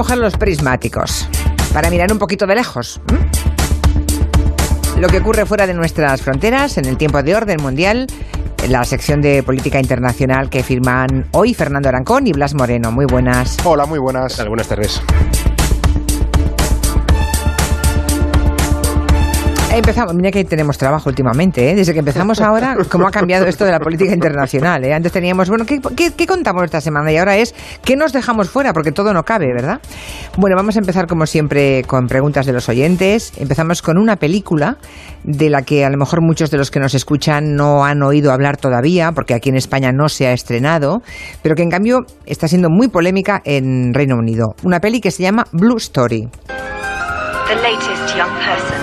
coger los prismáticos para mirar un poquito de lejos. Lo que ocurre fuera de nuestras fronteras en el tiempo de orden mundial, en la sección de política internacional que firman hoy Fernando Arancón y Blas Moreno. Muy buenas. Hola, muy buenas. Buenas tardes. Empezamos, mira que tenemos trabajo últimamente, ¿eh? desde que empezamos ahora, cómo ha cambiado esto de la política internacional. ¿eh? Antes teníamos, bueno, ¿qué, ¿qué, contamos esta semana? Y ahora es, ¿qué nos dejamos fuera? Porque todo no cabe, ¿verdad? Bueno, vamos a empezar como siempre con preguntas de los oyentes. Empezamos con una película de la que a lo mejor muchos de los que nos escuchan no han oído hablar todavía, porque aquí en España no se ha estrenado, pero que en cambio está siendo muy polémica en Reino Unido. Una peli que se llama Blue Story. The latest young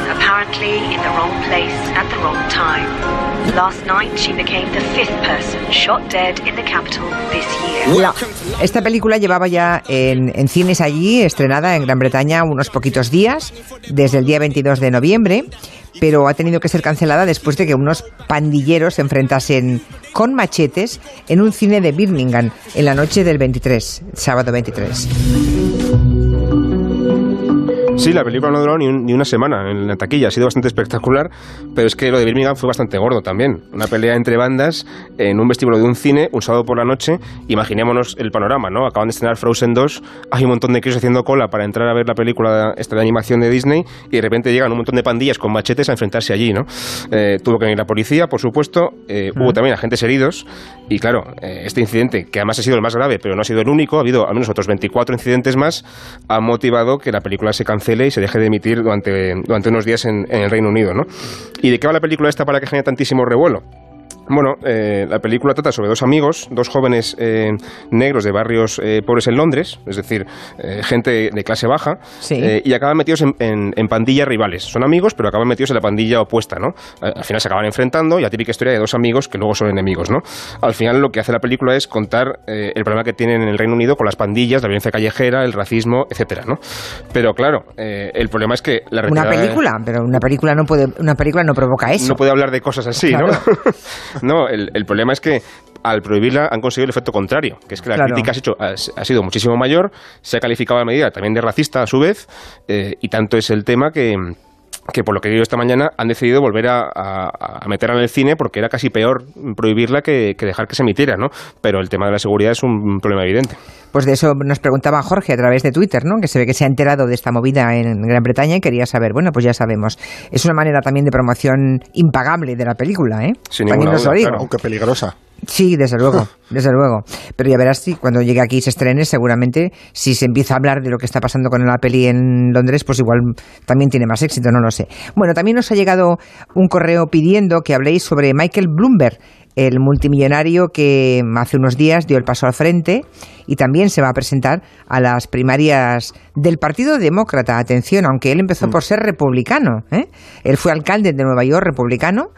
apparently in the wrong place at the wrong time. Last night she became the fifth person shot dead in the capital this year. esta película llevaba ya en, en, cines allí, estrenada en Gran Bretaña unos poquitos días, desde el día 22 de noviembre, pero ha tenido que ser cancelada después de que unos pandilleros se enfrentasen con machetes en un cine de Birmingham en la noche del 23, sábado 23. Sí, la película no duró ni, ni, una semana en la taquilla, ha sido bastante espectacular, pero es que lo de Birmingham fue bastante gordo también. Una pelea entre bandas en un vestíbulo de un cine un sábado por la noche. Imaginémonos el panorama, ¿no? Acaban de estrenar Frozen 2, hay un montón de críos haciendo cola para entrar a ver la película esta de animación de Disney y de repente llegan un montón de pandillas con machetes a enfrentarse allí, ¿no? Eh, tuvo que venir la policía, por supuesto, eh, hubo también agentes heridos y claro, eh, este incidente, que además ha sido el más grave, pero no ha sido el único, ha habido al menos otros 24 incidentes más, ha motivado que la película se cancele y se deje de emitir durante, durante unos días en, en el Reino Unido. ¿no? ¿Y de qué va la película esta para que genere tantísimo revuelo? Bueno, eh, la película trata sobre dos amigos, dos jóvenes eh, negros de barrios eh, pobres en Londres, es decir, gente de clase baja, y acaban metidos en, pandillas rivales. Son amigos, pero acaban metidos en la pandilla opuesta, ¿no? Al final se acaban enfrentando y la típica historia de dos amigos que luego son enemigos, ¿no? Al final lo que hace la película es contar el problema que tienen en el Reino Unido con las pandillas, la violencia callejera, el racismo, etcétera, ¿no? Pero claro, el problema es que la Una película, pero una película no puede, una película no provoca eso. No puede hablar de cosas así, ¿no? No, el, problema es que al prohibirla han conseguido el efecto contrario, que es que la crítica ha, hecho, ha, sido muchísimo mayor, se ha calificado la medida también de racista a su vez, eh, y tanto es el tema que que por lo que he esta mañana han decidido volver a, a, meterla en el cine porque era casi peor prohibirla que, dejar que se emitiera, ¿no? Pero el tema de la seguridad es un problema evidente. Pues de eso nos preguntaba Jorge a través de Twitter, ¿no? Que se ve que se ha enterado de esta movida en Gran Bretaña y quería saber. Bueno, pues ya sabemos. Es una manera también de promoción impagable de la película, ¿eh? Sin también nos lo digo. aunque peligrosa. Sí, desde luego, desde luego. Pero ya verás si cuando llegue aquí y se estrene, seguramente si se empieza a hablar de lo que está pasando con la peli en Londres, pues igual también tiene más éxito, no lo sé. Bueno, también nos ha llegado un correo pidiendo que habléis sobre Michael Bloomberg, el multimillonario que hace unos días dio el paso al frente y también se va a presentar a las primarias del Partido Demócrata. Atención, aunque él empezó mm. por ser republicano. ¿eh? Él fue alcalde de Nueva York republicano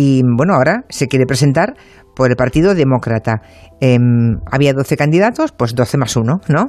y bueno, ahora se quiere presentar por el Partido Demócrata. Em, había 12 candidatos, pues 12 más uno, ¿no?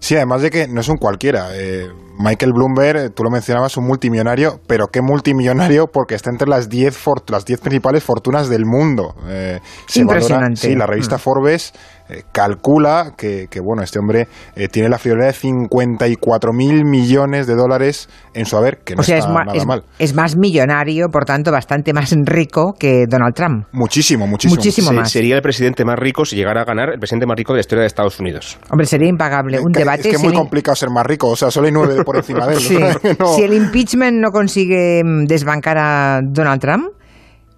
Sí, además de que no es un cualquiera. Eh, Michael Bloomberg, tú lo mencionabas, un multimillonario, pero qué multimillonario porque está entre las 10 las diez principales fortunas del mundo. Eh, Impresionante. sí, la revista mm. Forbes eh, calcula que, bueno, este hombre eh, tiene la friolera de 54 mil millones de dólares en su haber, que no está nada mal. Es más millonario, por tanto, bastante más rico que Donald Trump. Muchísimo, muchísimo. Muchísimo más. Sería el presidente más rico si llegara a ganar el presidente más rico de la historia de Estados Unidos. Hombre, sería impagable. Un debate. Es que es muy complicado ser más rico, o sea, solo hay nueve por encima de él. Si el impeachment no consigue mm, desbancar a Donald Trump,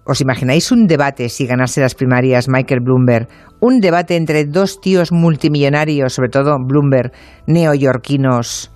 ¿Os imagináis un debate si ganase las primarias Michael Bloomberg? Un debate entre dos tíos multimillonarios, sobre todo Bloomberg, neoyorquinos,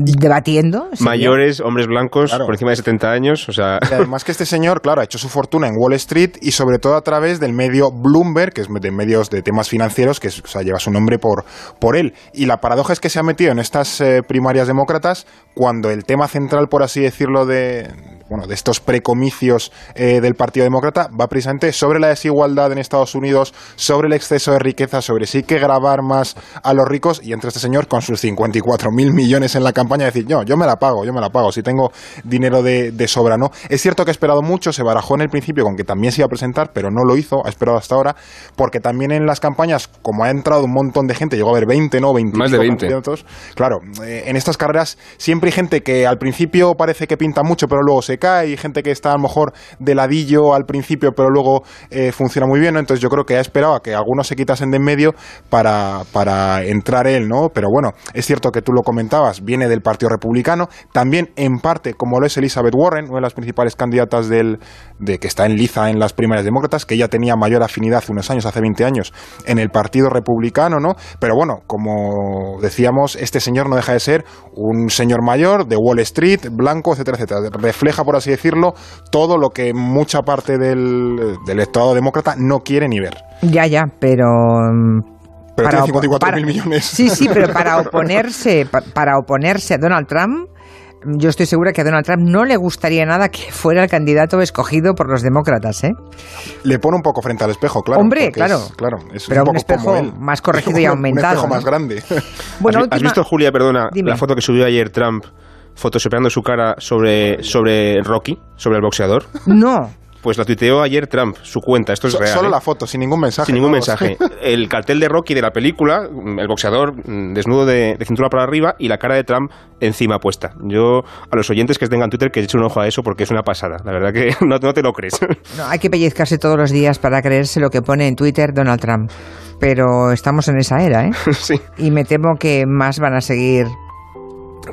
debatiendo. Mayores, hombres blancos, por encima de 70 años. O sea... además que este señor, claro, ha hecho su fortuna en Wall Street y sobre todo a través del medio Bloomberg, que es de medios de temas financieros, que lleva su nombre por, por él. Y la paradoja es que se ha metido en estas eh, primarias demócratas cuando el tema central, por así decirlo, de, bueno, de estos precomicios eh, del Partido Demócrata va precisamente sobre la desigualdad en Estados Unidos, sobre el exceso de riqueza, sobre si hay que grabar más a los ricos y entre este señor con sus 54 mil millones en la campaña decir, no, yo me la pago, yo me la pago, si tengo dinero de, de sobra, ¿no? Es cierto que ha esperado mucho, se barajó en el principio con que también se iba a presentar, pero no lo hizo, ha esperado hasta ahora, porque también en las campañas, como ha entrado un montón de gente, llegó a haber 20, ¿no? 20 Más de 20. candidatos, claro, eh, en estas carreras siempre hay gente que al principio parece que pinta mucho, pero luego se cae, y gente que está a lo mejor de ladillo al principio, pero luego eh, funciona muy bien, ¿no? Entonces yo creo que ha esperado a que algunos se quitasen de en medio para, para entrar él, ¿no? Pero bueno, es cierto que tú lo comentabas, viene del Partido Republicano, también en parte, como lo es Elizabeth Warren, una de las principales candidatas del, de que está en liza en las primarias demócratas, que ella tenía mayor afinidad hace unos años, hace 20 años, en el Partido Republicano, ¿no? Pero bueno, como decíamos, este señor no deja de ser un señor mayor de Wall Street, blanco, etcétera, etcétera. Refleja, por así decirlo, todo lo que mucha parte del, del electorado demócrata no quiere ni ver. Ya, ya, pero... mm, Pero para tiene opo- 54 para- mil millones. Sí, sí, pero para oponerse, pa- para oponerse a Donald Trump, yo estoy segura que a Donald Trump no le gustaría nada que fuera el candidato escogido por los demócratas, ¿eh? Le pone un poco frente al espejo, claro. Hombre, claro. Es, claro, es Pero un, un poco espejo como él. más corregido y aumentado, Un espejo ¿no? más grande. Bueno, ¿Has, visto, Julia, perdona, Dime. la foto que subió ayer Trump, photoshopeando su cara sobre, sobre Rocky, sobre el boxeador? No, Pues la tuiteó ayer Trump, su cuenta, esto es So- real. Solo ¿eh? la foto, sin ningún mensaje. Sin ningún ¿no? mensaje. El cartel de Rocky de la película, el boxeador mm, desnudo de, de cintura para arriba y la cara de Trump encima puesta. Yo, a los oyentes que tengan Twitter, que echen un ojo a eso porque es una pasada. La verdad que no, no te lo crees. no, hay que pellizcarse todos los días para creerse lo que pone en Twitter Donald Trump. Pero estamos en esa era, ¿eh? sí, Y me temo que más van a seguir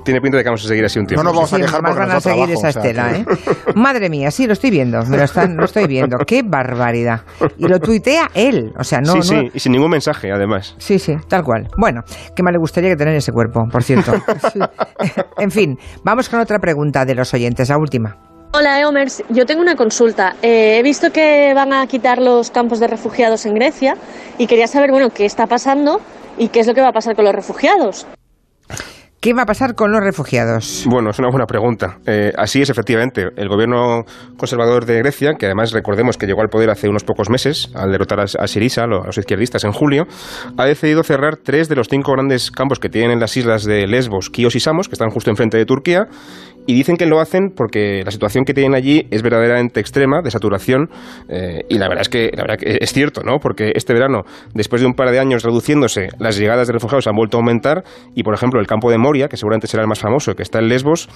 tiene pinta de que vamos a seguir así un tiempo. No nos vamos a Sí, quejar más porque van nos a seguir trabajo, esa o sea, estela, ¿eh? Madre mía, sí, lo estoy viendo, me lo, están, lo estoy viendo. ¡Qué barbaridad! Y lo tuitea él, o sea, no... sí, no- sí, y sin ningún mensaje, además. Sí, sí, tal cual. Bueno, que más le gustaría que tener ese cuerpo, por cierto. Sí. En fin, vamos con otra pregunta de los oyentes, la última. Hola, Eomers. Yo tengo una consulta. Eh, he visto que van a quitar los campos de refugiados en Grecia y quería saber, bueno, qué está pasando y qué es lo que va a pasar con los refugiados. ¿Qué va a pasar con los refugiados? Bueno, es una buena pregunta. Eh, así es, efectivamente. El gobierno conservador de Grecia, que además recordemos que llegó al poder hace unos pocos meses, al derrotar a, a Syriza, a los izquierdistas, en julio, ha decidido cerrar tres de los cinco grandes campos que tienen en las islas de Lesbos, Kios y Samos, que están justo enfrente de Turquía, y dicen que lo hacen porque la situación que tienen allí es verdaderamente extrema, de saturación, eh, y la verdad es que la verdad que es cierto, ¿no? Porque este verano, después de un par de años reduciéndose, las llegadas de refugiados han vuelto a aumentar, y por ejemplo el campo de Moria, que seguramente será el más famoso, que está en Lesbos,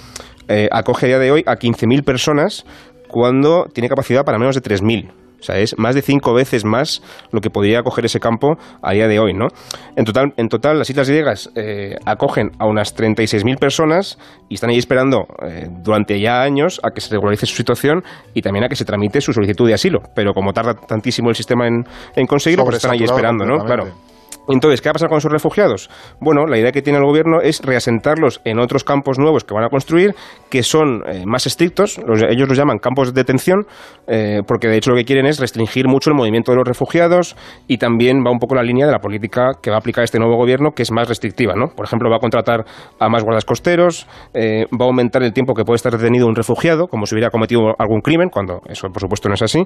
eh, acoge a día de hoy a 15.000 personas cuando tiene capacidad para menos de 3.000. O sea, es más de cinco veces más lo que podría acoger ese campo a día de hoy, ¿no? En total, en total las Islas Griegas eh, acogen a unas 36.000 personas y están ahí esperando eh, durante ya años a que se regularice su situación y también a que se tramite su solicitud de asilo. Pero como tarda tantísimo el sistema en, en conseguirlo, pues están ahí esperando, ¿no? Claro. Entonces, ¿qué va a pasar con esos refugiados? Bueno, la idea que tiene el gobierno es reasentarlos en otros campos nuevos que van a construir, que son eh, más estrictos, los- ellos los llaman campos de detención, eh, porque de hecho lo que quieren es restringir mucho el movimiento de los refugiados y también va un poco la línea de la política que va a aplicar este nuevo gobierno, que es más restrictiva, ¿no? Por ejemplo, va a contratar a más guardas costeros, eh, va a aumentar el tiempo que puede estar detenido un refugiado, como si hubiera cometido algún crimen, cuando eso por supuesto no es así,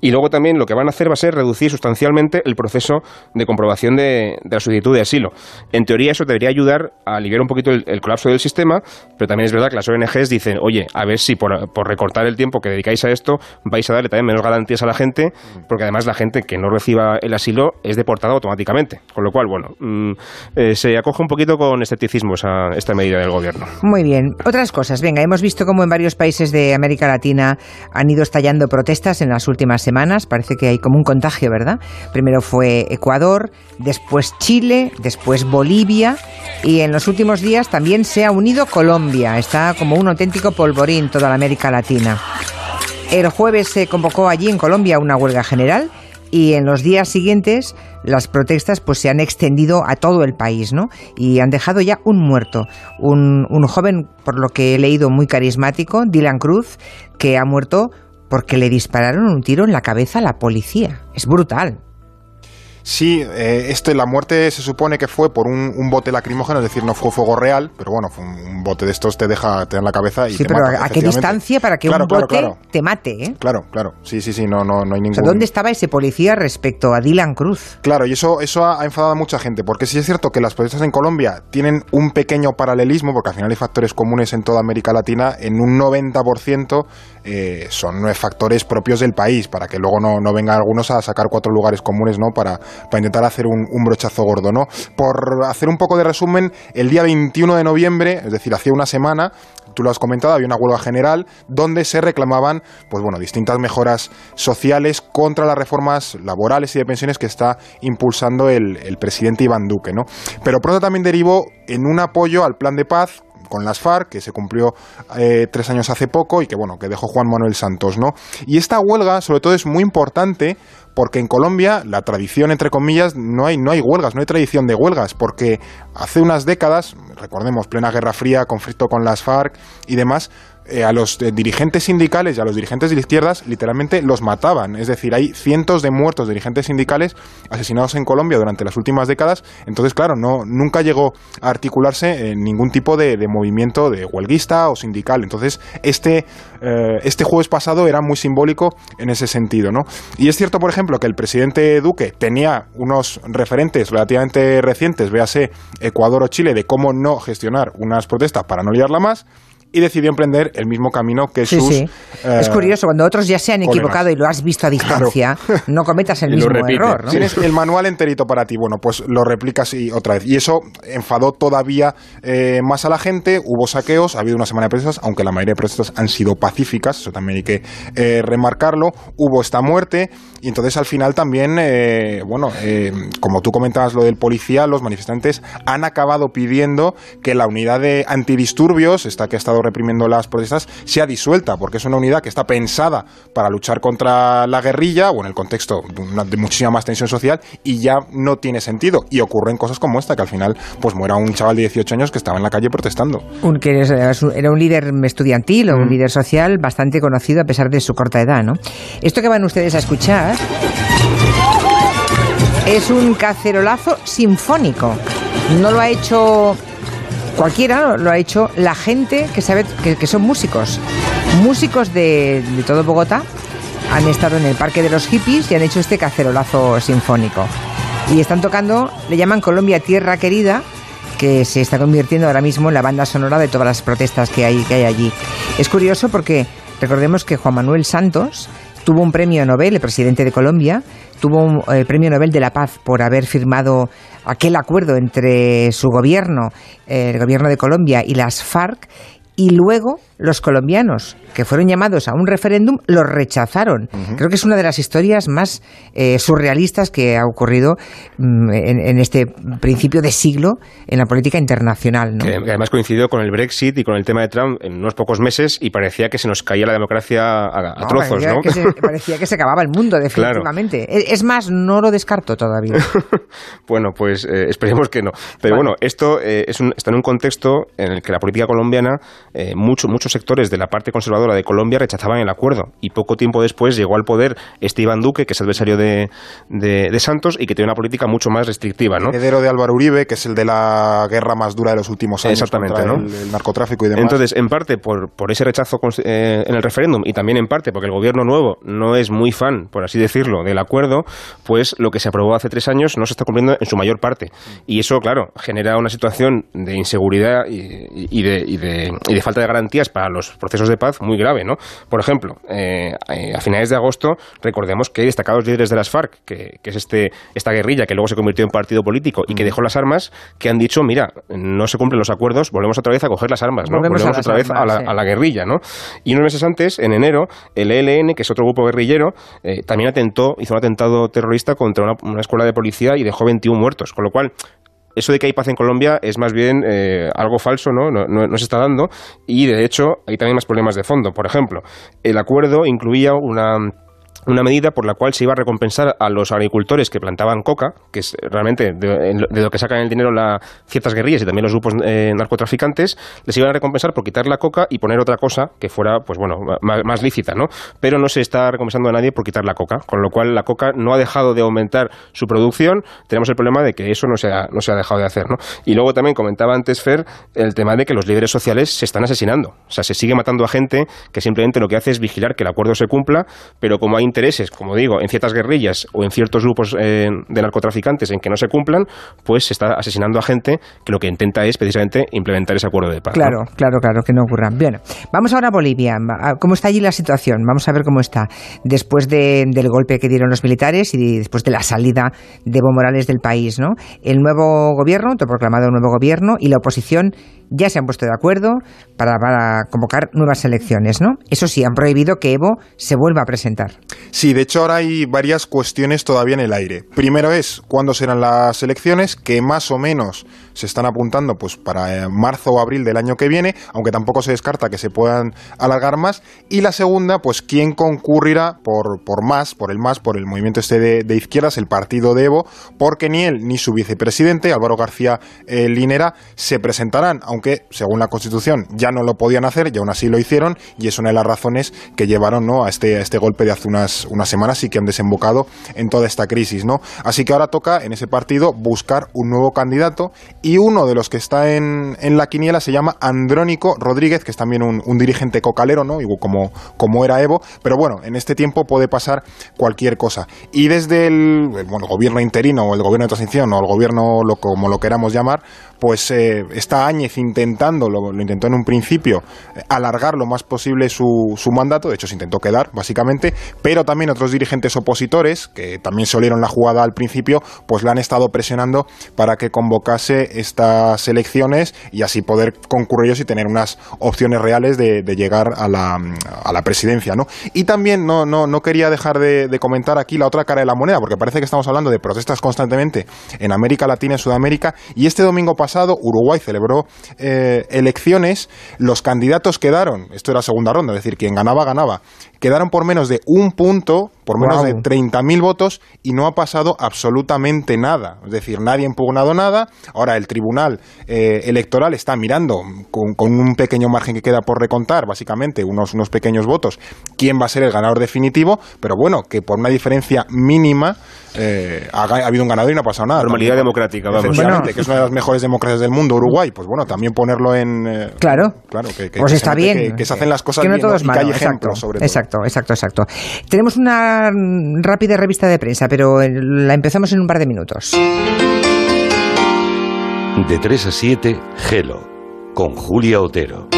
y luego también lo que van a hacer va a ser reducir sustancialmente el proceso de comprobación de, de la solicitud de asilo. En teoría eso debería ayudar a aliviar un poquito el, colapso del sistema, pero también es verdad que las ONGs dicen, oye, a ver si por, por recortar el tiempo que dedicáis a esto vais a darle también menos garantías a la gente, porque además la gente que no reciba el asilo es deportada automáticamente. Con lo cual, bueno, mm, eh, se acoge un poquito con escepticismo esa, esta medida del gobierno. Muy bien. Otras cosas. Venga, hemos visto cómo en varios países de América Latina han ido estallando protestas en las últimas semanas. Parece que hay como un contagio, ¿verdad? Primero fue Ecuador, después Chile, después Bolivia y en los últimos días también se ha unido Colombia. Está como un auténtico polvorín toda la América Latina. El jueves se convocó allí en Colombia una huelga general y en los días siguientes las protestas pues se han extendido a todo el país, ¿no? Y han dejado ya un muerto, un, un joven, por lo que he leído, muy carismático, Dylan Cruz, que ha muerto porque le dispararon un tiro en la cabeza a la policía. Es brutal. Sí, eh, este, la muerte se supone que fue por un, un, bote lacrimógeno, es decir, no fue fuego real, pero bueno, fue un, bote de estos te deja te da en la cabeza y sí, te pero mata, ¿a qué distancia para que claro, un bote claro. te mate? ¿eh? Claro, claro, sí, sí, sí, no, no, no hay ningún... O sea, ¿Dónde estaba ese policía respecto a Dylan Cruz? Claro, y eso, eso ha, ha enfadado a mucha gente, porque sí es cierto que las protestas en Colombia tienen un pequeño paralelismo, porque al final hay factores comunes en toda América Latina, en un 90% eh, son factores propios del país, para que luego no, no vengan algunos a sacar cuatro lugares comunes, ¿no? Para, para intentar hacer un, brochazo gordo, ¿no? Por hacer un poco de resumen, el día 21 de noviembre, es decir, hacía una semana, tú lo has comentado, había una huelga general donde se reclamaban, pues bueno, distintas mejoras sociales contra las reformas laborales y de pensiones que está impulsando el, el presidente Iván Duque, ¿no? Pero pronto también derivó en un apoyo al plan de paz con las FARC, que se cumplió eh, tres años hace poco y que bueno, que dejó Juan Manuel Santos, ¿no? Y esta huelga, sobre todo, es muy importante porque en Colombia la tradición, entre comillas, no hay, no hay huelgas, no hay tradición de huelgas, porque hace unas décadas, recordemos, plena Guerra Fría, conflicto con las FARC y demás, eh, a los eh, dirigentes sindicales y a los dirigentes de izquierdas literalmente los mataban. Es decir, hay cientos de muertos de dirigentes sindicales asesinados en Colombia durante las últimas décadas. Entonces, claro, no, nunca llegó a articularse en ningún tipo de, movimiento de huelguista o sindical. Entonces, este, eh, este jueves pasado era muy simbólico en ese sentido. ¿no? Y es cierto, por ejemplo, que el presidente Duque tenía unos referentes relativamente recientes, véase Ecuador o Chile, de cómo no gestionar unas protestas para no liarla más y decidió emprender el mismo camino que sí, sus. Sí. Eh, es curioso, cuando otros ya se han equivocado colegas. y lo has visto a distancia, claro. no cometas el mismo error. ¿no? Tienes el manual enterito para ti, bueno, pues lo replicas y otra vez. Y eso enfadó todavía eh, más a la gente. Hubo saqueos, ha habido una semana de protestas, aunque la mayoría de protestas han sido pacíficas, eso también hay que eh, remarcarlo. Hubo esta muerte y entonces al final también, eh, bueno, como tú comentabas lo del policía, los manifestantes han acabado pidiendo que la unidad de antidisturbios, esta que ha estado reprimiendo las protestas sea disuelta, porque es una unidad que está pensada para luchar contra la guerrilla o en el contexto de, una, de, muchísima más tensión social y ya no tiene sentido. Y ocurren cosas como esta, que al final pues muera un chaval de 18 años que estaba en la calle protestando. Un, que era un líder estudiantil o mm. un líder social bastante conocido a pesar de su corta edad, ¿no? Esto que van ustedes a escuchar es un cacerolazo sinfónico. No lo ha hecho cualquiera lo ha hecho la gente que sabe que, son músicos, músicos de, de, todo Bogotá. Han estado en el Parque de los Hippies y han hecho este cacerolazo sinfónico. Y están tocando, le llaman Colombia Tierra Querida, que se está convirtiendo ahora mismo en la banda sonora de todas las protestas que hay, que hay allí. Es curioso porque recordemos que Juan Manuel Santos tuvo un premio Nobel, el presidente de Colombia, tuvo un eh, premio Nobel de la Paz por haber firmado aquel acuerdo entre su gobierno, el gobierno de Colombia y las FARC, y luego los colombianos, que fueron llamados a un referéndum, lo rechazaron. Uh -huh. Creo que es una de las historias más eh, surrealistas que ha ocurrido mm, en, en, este principio de siglo en la política internacional. ¿no? Que además coincidió con el Brexit y con el tema de Trump en unos pocos meses y parecía que se nos caía la democracia a, a no, trozos, parecía ¿no? Que se, parecía que se acababa el mundo, definitivamente. Claro. Es más, no lo descarto todavía. bueno, pues eh, esperemos que no. Pero bueno, esto eh, es un, está en un contexto en el que la política colombiana, eh, mucho, muchos sectores de la parte conservadora de Colombia rechazaban el acuerdo. Y poco tiempo después llegó al poder este Iván Duque, que es adversario de, de, de Santos y que tiene una política mucho más restrictiva. ¿no? Heredero de Álvaro Uribe, que es el de la guerra más dura de los últimos años Exactamente, contra ¿no? el, el, narcotráfico y demás. Entonces, en parte por, por ese rechazo eh, en el referéndum y también en parte porque el gobierno nuevo no es muy fan, por así decirlo, del acuerdo, pues lo que se aprobó hace tres años no se está cumpliendo en su mayor parte. Y eso, claro, genera una situación de inseguridad y, y, de, y, de, y de falta de garantías para los procesos de paz muy grave, ¿no? Por ejemplo, eh, eh, a finales de agosto recordemos que hay destacados líderes de las FARC, que, que, es este, esta guerrilla que luego se convirtió en partido político y que dejó las armas, que han dicho, mira, no se cumplen los acuerdos, volvemos otra vez a coger las armas, ¿no? Volvemos, otra vez armas, a, la, sí. a, la, guerrilla, ¿no? Y unos meses antes, en enero, el ELN, que es otro grupo guerrillero, eh, también atentó, hizo un atentado terrorista contra una, una escuela de policía y dejó 21 muertos, con lo cual eso de que hay paz en Colombia es más bien eh, algo falso, ¿no? No, ¿no? no, se está dando y de hecho hay también más problemas de fondo. Por ejemplo, el acuerdo incluía una una medida por la cual se iba a recompensar a los agricultores que plantaban coca, que es realmente de, lo que sacan el dinero las ciertas guerrillas y también los grupos eh, narcotraficantes, les iban a recompensar por quitar la coca y poner otra cosa que fuera, pues bueno, más, lícita, ¿no? Pero no se está recompensando a nadie por quitar la coca, con lo cual la coca no ha dejado de aumentar su producción. Tenemos el problema de que eso no se ha, no se ha dejado de hacer, ¿no? Y luego también comentaba antes Fer el tema de que los líderes sociales se están asesinando. O sea, se sigue matando a gente que simplemente lo que hace es vigilar que el acuerdo se cumpla, pero como hay intereses, como digo, en ciertas guerrillas o en ciertos grupos eh, de narcotraficantes en que no se cumplan, pues se está asesinando a gente que lo que intenta es precisamente implementar ese acuerdo de paz. Claro, claro, claro, que no ocurra. Bien, vamos ahora a Bolivia. ¿Cómo está allí la situación? Vamos a ver cómo está. Después del golpe que dieron los militares y después de la salida de Evo Morales del país, ¿no? El nuevo gobierno, proclamado nuevo gobierno, y la oposición ya se han puesto de acuerdo para, para, convocar nuevas elecciones, ¿no? Eso sí, han prohibido que Evo se vuelva a presentar. Sí, de hecho ahora hay varias cuestiones todavía en el aire. Primero es cuándo serán las elecciones, que más o menos se están apuntando pues para eh, marzo o abril del año que viene, aunque tampoco se descarta que se puedan alargar más. Y la segunda, pues quién concurrirá por, por más, por el más, por el movimiento este de, izquierdas, el partido de Evo, porque ni él ni su vicepresidente, Álvaro García eh, Linera, se presentarán, aunque según la Constitución ya no lo podían hacer y aún así lo hicieron, y es una de las razones que llevaron ¿no? a, este, a este golpe de hace unas, semanas y que han desembocado en toda esta crisis. ¿no? Así que ahora toca en ese partido buscar un nuevo candidato y uno de los que está en, en, la quiniela se llama Andrónico Rodríguez, que es también un, dirigente cocalero, ¿no? Como, como era Evo, pero bueno, en este tiempo puede pasar cualquier cosa. Y desde el, bueno, gobierno interino o el gobierno de transición o el gobierno lo, como lo queramos llamar, pues eh, está Áñez intentando, lo, intentó en un principio, eh, alargar lo más posible su, su, mandato, de hecho se intentó quedar, básicamente, pero también otros dirigentes opositores, que también se olieron la jugada al principio, pues la han estado presionando para que convocase estas elecciones y así poder concurrir y tener unas opciones reales de, llegar a la, a la, presidencia, ¿no? Y también no, no, no quería dejar de, de comentar aquí la otra cara de la moneda, porque parece que estamos hablando de protestas constantemente en América Latina, en Sudamérica, y este domingo pasado pasado, Uruguay celebró eh, elecciones, los candidatos quedaron, esto era segunda ronda, es decir, quien ganaba, ganaba, quedaron por menos de un punto, por menos de 30.000 votos y no ha pasado absolutamente nada. Es decir, nadie ha impugnado nada. Ahora el Tribunal eh, Electoral está mirando con, un pequeño margen que queda por recontar, básicamente unos, unos pequeños votos, quién va a ser el ganador definitivo, pero bueno, que por una diferencia mínima eh, ha, habido un ganador y no ha pasado nada. Normalidad democrática, vamos. que es una de las mejores democracias del mundo, Uruguay. Pues bueno, también ponerlo en... Eh, claro. Claro, que, pues está bien. Que, se hacen las cosas que no bien, y que hay ejemplos sobre todo. Exacto, exacto, exacto. Tenemos una rápida revista de prensa, pero la empezamos en un par de minutos. De 3 a 7, Gelo, con Julia Otero.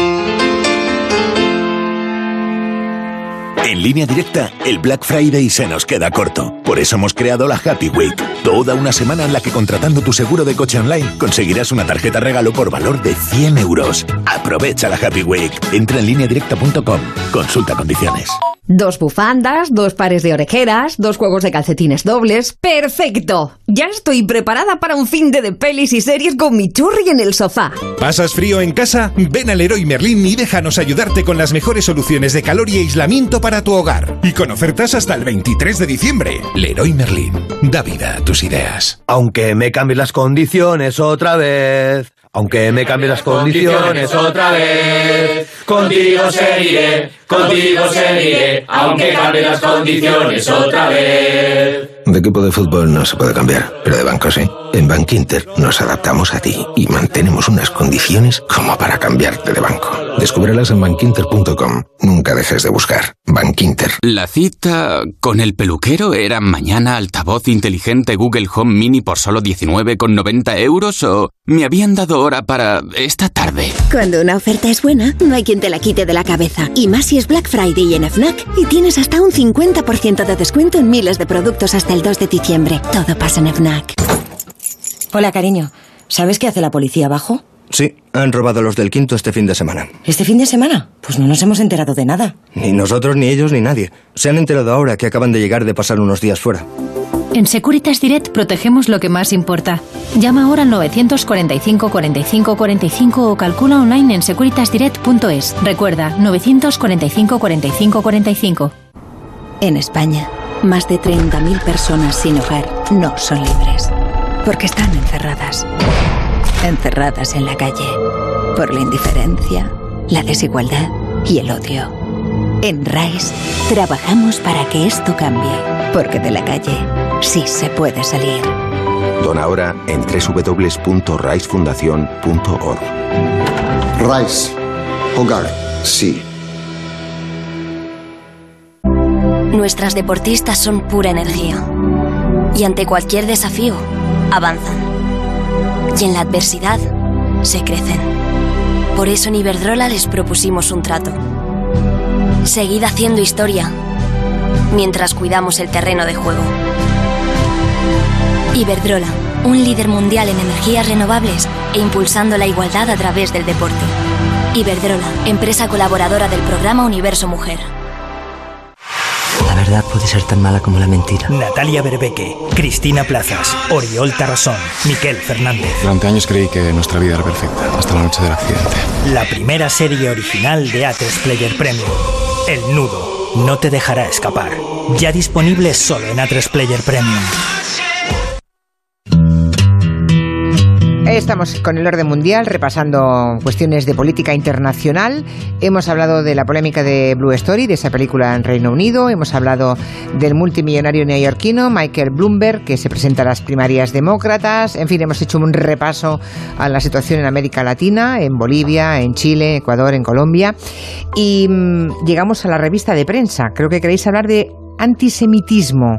En línea directa, el Black Friday se nos queda corto. Por eso hemos creado la Happy Week. Toda una semana en la que contratando tu seguro de coche online conseguirás una tarjeta regalo por valor de 100 euros. Aprovecha la Happy Week. Entra en lineadirecta.com. Consulta condiciones. Dos bufandas, dos pares de orejeras, dos juegos de calcetines dobles. ¡Perfecto! Ya estoy preparada para un fin de, de pelis y series con mi churri en el sofá. ¿Pasas frío en casa? Ven al Leroy Merlin y déjanos ayudarte con las mejores soluciones de calor y aislamiento para tu hogar. Y con ofertas hasta el 23 de diciembre. Leroy Merlin. Da vida a tus ideas. Aunque me cambie las condiciones otra vez. Aunque me cambie las condiciones otra vez, contigo seguiré, contigo seguiré, aunque cambie las condiciones otra vez. De equipo de fútbol no se puede cambiar, pero de banco sí. En Bank Inter nos adaptamos a ti y mantenemos unas condiciones como para cambiarte de banco. Descúbrelas en bankinter.com. Nunca dejes de buscar. Bank Inter. La cita con el peluquero era mañana altavoz inteligente Google Home Mini por solo 19,90 euros o me habían dado hora para esta tarde. Cuando una oferta es buena, no hay quien te la quite de la cabeza. Y más si es Black Friday en FNAC y tienes hasta un 50% de descuento en miles de productos hasta el 2 de diciembre. Todo pasa en FNAC. Hola, cariño. ¿Sabes qué hace la policía abajo? Sí, han robado los del quinto este fin de semana. ¿Este fin de semana? Pues no nos hemos enterado de nada. Ni nosotros, ni ellos, ni nadie. Se han enterado ahora que acaban de llegar de pasar unos días fuera. En Securitas Direct protegemos lo que más importa. Llama ahora al 945 45 45 o calcula online en securitasdirect.es. Recuerda, 945 45 45. En España más de 30.000 personas sin hogar no son libres. Porque están encerradas. Encerradas en la calle. Por la indiferencia, la desigualdad y el odio. En RISE trabajamos para que esto cambie. Porque de la calle sí se puede salir. Dona ahora en www.risefundación.org. RISE. Hogar. Sí. Nuestras deportistas son pura energía. Y ante cualquier desafío, avanzan. Y en la adversidad, se crecen. Por eso en Iberdrola les propusimos un trato. Seguid haciendo historia mientras cuidamos el terreno de juego. Iberdrola, un líder mundial en energías renovables e impulsando la igualdad a través del deporte. Iberdrola, empresa colaboradora del programa Universo Mujer. La verdad puede ser tan mala como la mentira. Natalia Berbeque, Cristina Plazas, Oriol Tarrasón, Miquel Fernández. Durante años creí que nuestra vida era perfecta, hasta la noche del accidente. La primera serie original de A3 Player Premium. El Nudo. No te dejará escapar. Ya disponible solo en A3 Player Premium. Estamos con el orden mundial repasando cuestiones de política internacional. Hemos hablado de la polémica de Blue Story, de esa película en Reino Unido. Hemos hablado del multimillonario neoyorquino Michael Bloomberg, que se presenta a las primarias demócratas. En fin, hemos hecho un repaso a la situación en América Latina, en Bolivia, en Chile, Ecuador, en Colombia. Y mmm, llegamos a la revista de prensa. Creo que queréis hablar de antisemitismo.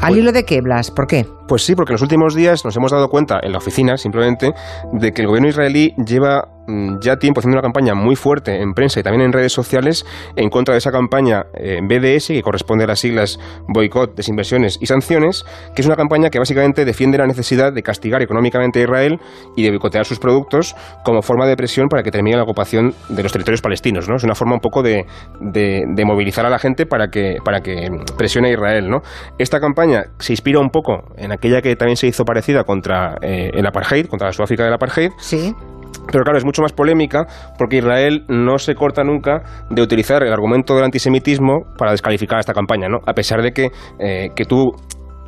¿Al Pues- hilo de qué, Blas? ¿Por qué? Pues sí, porque en los últimos días nos hemos dado cuenta en la oficina, simplemente, de que el gobierno israelí lleva mm, ya tiempo haciendo una campaña muy fuerte en prensa y también en redes sociales en contra de esa campaña eh, BDS, que corresponde a las siglas Boicot, Desinversiones y Sanciones, que es una campaña que básicamente defiende la necesidad de castigar económicamente a Israel y de boicotear sus productos como forma de presión para que termine la ocupación de los territorios palestinos. ¿no? Es una forma un poco de, de- movilizar a la gente para que, para que presione a Israel. ¿no? Esta campaña se inspira un poco en aquella que también se hizo parecida contra eh, el apartheid, contra la Sudáfrica del apartheid. Sí. Pero claro, es mucho más polémica porque Israel no se corta nunca de utilizar el argumento del antisemitismo para descalificar esta campaña, ¿no? A pesar de que, eh, que tú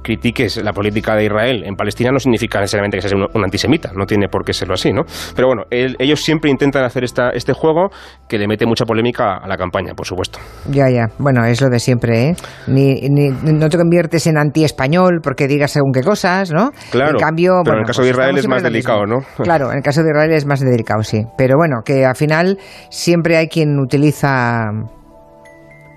critiques la política de Israel en Palestina no significa necesariamente que seas un, un antisemita, no tiene por qué serlo así, ¿no? Pero bueno, el- ellos siempre intentan hacer esta, este juego que le mete mucha polémica a la campaña, por supuesto. Ya, ya. Bueno, es lo de siempre, ¿eh? Ni, ni- no te conviertes en anti-español porque digas según qué cosas, ¿no? Claro, En cambio, pero en el caso pues de Israel es más delicado. ¿no? Claro, en el caso de Israel es más delicado, sí. Pero bueno, que al final siempre hay quien utiliza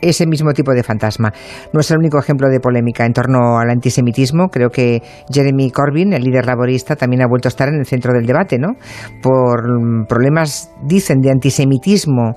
ese mismo tipo de fantasma. No es el único ejemplo de polémica en torno al antisemitismo. Creo que Jeremy Corbyn, el líder laborista, también ha vuelto a estar en el centro del debate, ¿no? Por problemas, dicen, de antisemitismo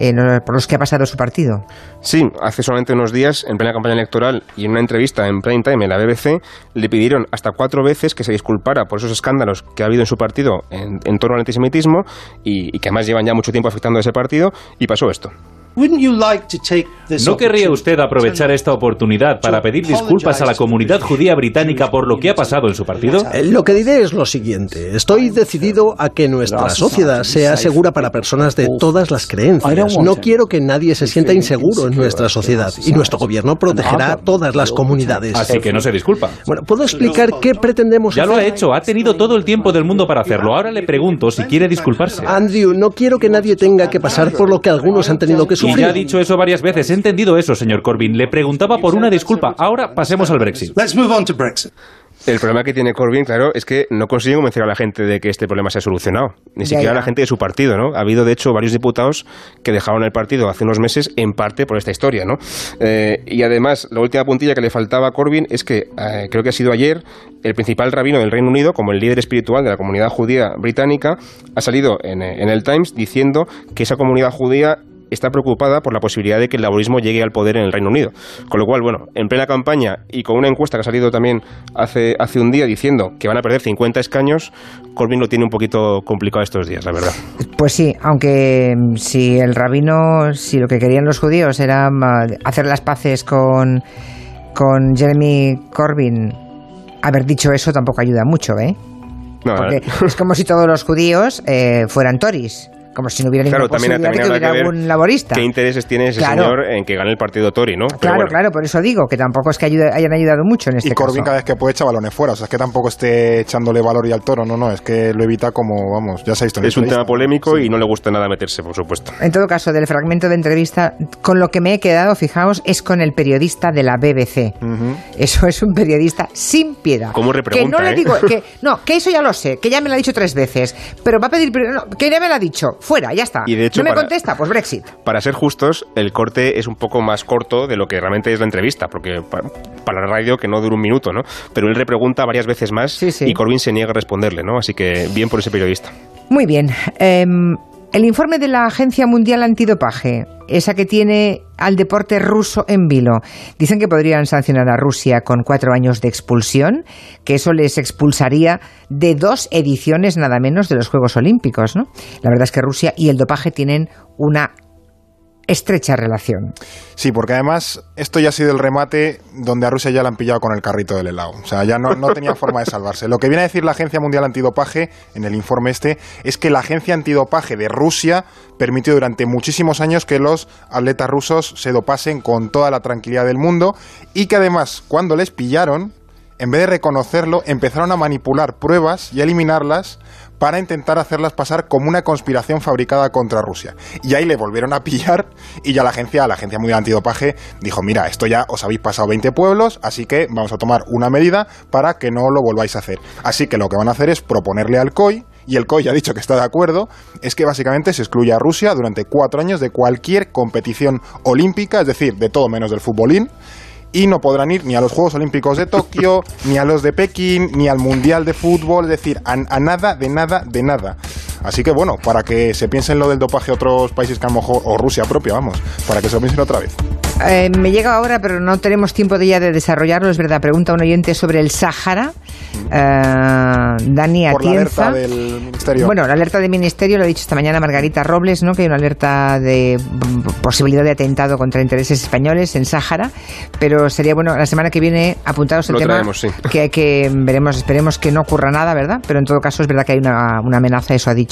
eh, por los que ha pasado su partido. Sí, hace solamente unos días, en plena campaña electoral y en una entrevista en prime time en la BBC, le pidieron hasta cuatro veces que se disculpara por esos escándalos que ha habido en su partido en, torno al antisemitismo y que además llevan ya mucho tiempo afectando a ese partido, y pasó esto. ¿No querría usted aprovechar esta oportunidad para pedir disculpas a la comunidad judía británica por lo que ha pasado en su partido? Eh, Lo que diré es lo siguiente. Estoy decidido a que nuestra sociedad sea segura para personas de todas las creencias. No quiero que nadie se sienta inseguro en nuestra sociedad y nuestro gobierno protegerá a todas las comunidades. Así que no se disculpa. Bueno, ¿puedo explicar qué pretendemos Ya lo ha hacer? hecho, ha tenido todo el tiempo del mundo para hacerlo. Ahora le pregunto si quiere disculparse. Andrew, no quiero que nadie tenga que pasar por lo que algunos han tenido que Y sufrir. ya ha dicho eso varias veces. He entendido eso, señor Corbyn. Le preguntaba por una disculpa. Ahora pasemos al Brexit. El problema que tiene Corbyn, claro, es que no consigue convencer a la gente de que este problema se ha solucionado. Ni Ya, siquiera ya. la gente de su partido, ¿no? Ha habido, de hecho, varios diputados que dejaron el partido hace unos meses, en parte por esta historia, ¿no? Eh, y además, la última puntilla que le faltaba a Corbyn es que, eh, creo que ha sido ayer, el principal rabino del Reino Unido, como el líder espiritual de la comunidad judía británica, ha salido en, eh, en el Times diciendo que esa comunidad judía está preocupada por la posibilidad de que el laborismo llegue al poder en el Reino Unido. Con lo cual, bueno, en plena campaña y con una encuesta que ha salido también hace, hace un día diciendo que van a perder 50 escaños, Corbyn lo tiene un poquito complicado estos días, la verdad. Pues sí, aunque mm, si el rabino, si lo que querían los judíos era ma, hacer las paces con, con Jeremy Corbyn, haber dicho eso tampoco ayuda mucho, ¿eh? No, Porque es como si todos los judíos eh, fueran tories. Como si no hubiera ninguna Claro, también, posibilidad de también que que ver algún laborista. ¿Qué intereses tiene ese Claro. señor en que gane el partido Tory, no? Pero Claro, bueno. claro, por eso digo que tampoco es que ayude- hayan ayudado mucho en este y Corbyn caso. cada vez que puede echa balones fuera, o sea, es que tampoco esté echándole valor y al toro, no, no, es que lo evita como, vamos, ya se ha visto en Es un tema polémico y no le gusta nada meterse, por supuesto. En todo caso, del fragmento de entrevista, con lo que me he quedado, fijaos, es con el periodista de la BBC. Eso es un periodista sin piedad. ¿Cómo Que repregunta, no le eh? digo, que, no, que eso ya lo sé, que ya me lo ha dicho tres veces, pero va a pedir, no, que ya me lo ha dicho, fuera, ya está. Y de hecho, no me para- contesta, pues Brexit. Para ser justos, el corte es un poco más corto de lo que realmente es la entrevista, porque pa- para la radio que no dura un minuto, ¿no? Pero él repregunta varias veces más y Corbyn se niega a responderle, ¿no? Así que bien por ese periodista. Muy bien. em, el informe de la Agencia Mundial Antidopaje, esa que tiene al deporte ruso en vilo, dicen que podrían sancionar a Rusia con cuatro años de expulsión, que eso les expulsaría de dos ediciones nada menos de los Juegos Olímpicos, ¿no? La verdad es que Rusia y el dopaje tienen una estrecha relación. Sí, porque además esto ya ha sido el remate donde a Rusia ya la han pillado con el carrito del helado. O sea, ya no, no tenía forma de salvarse. Lo que viene a decir la Agencia Mundial Antidopaje en el informe este es que la Agencia Antidopaje de Rusia permitió durante muchísimos años que los atletas rusos se dopasen con toda la tranquilidad del mundo y que además cuando les pillaron, en vez de reconocerlo, empezaron a manipular pruebas y a eliminarlas para intentar hacerlas pasar como una conspiración fabricada contra Rusia. Y ahí le volvieron a pillar y ya la agencia, la agencia mundial antidopaje, dijo, mira, esto ya os habéis pasado 20 pueblos, así que vamos a tomar una medida para que no lo volváis a hacer. Así que lo que van a hacer es proponerle al COI, y el COI ya ha dicho que está de acuerdo, es que básicamente se excluye a Rusia durante cuatro años de cualquier competición olímpica, es decir, de todo menos del futbolín, y no podrán ir ni a los Juegos Olímpicos de Tokio, ni a los de Pekín, ni al Mundial de Fútbol, es decir, a, a nada, de nada, de nada. Así que bueno, para que se piensen lo del dopaje otros países que a lo mejor, o Rusia propia, vamos, para que se lo piensen otra vez. Eh, me llega ahora, pero no tenemos tiempo de ya de desarrollarlo, es verdad. Pregunta un oyente sobre el Sáhara. Eh, Dani Por la Atienza. alerta del Ministerio. Bueno, la alerta del Ministerio, lo ha dicho esta mañana Margarita Robles, ¿no? que hay una alerta de mm, posibilidad de atentado contra intereses españoles en Sáhara, pero sería bueno la semana que viene apuntaros el Lo tema traemos, sí. que hay que veremos, esperemos que no ocurra nada, ¿verdad? Pero en todo caso es verdad que hay una, una amenaza, eso ha dicho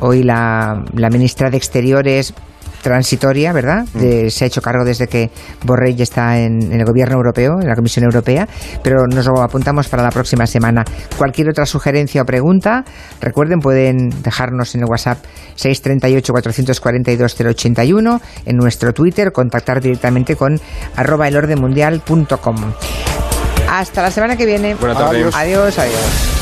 hoy la, la ministra de Exteriores transitoria, ¿verdad? De- se ha hecho cargo desde que Borrell está en, en el gobierno europeo, en la Comisión Europea, pero nos lo apuntamos para la próxima semana. Cualquier otra sugerencia o pregunta, recuerden, pueden dejarnos en el WhatsApp 638-442-081, en nuestro Twitter, contactar directamente con arroba elordemundial.com. Hasta la semana que viene. Buena tarde. Adiós, adiós.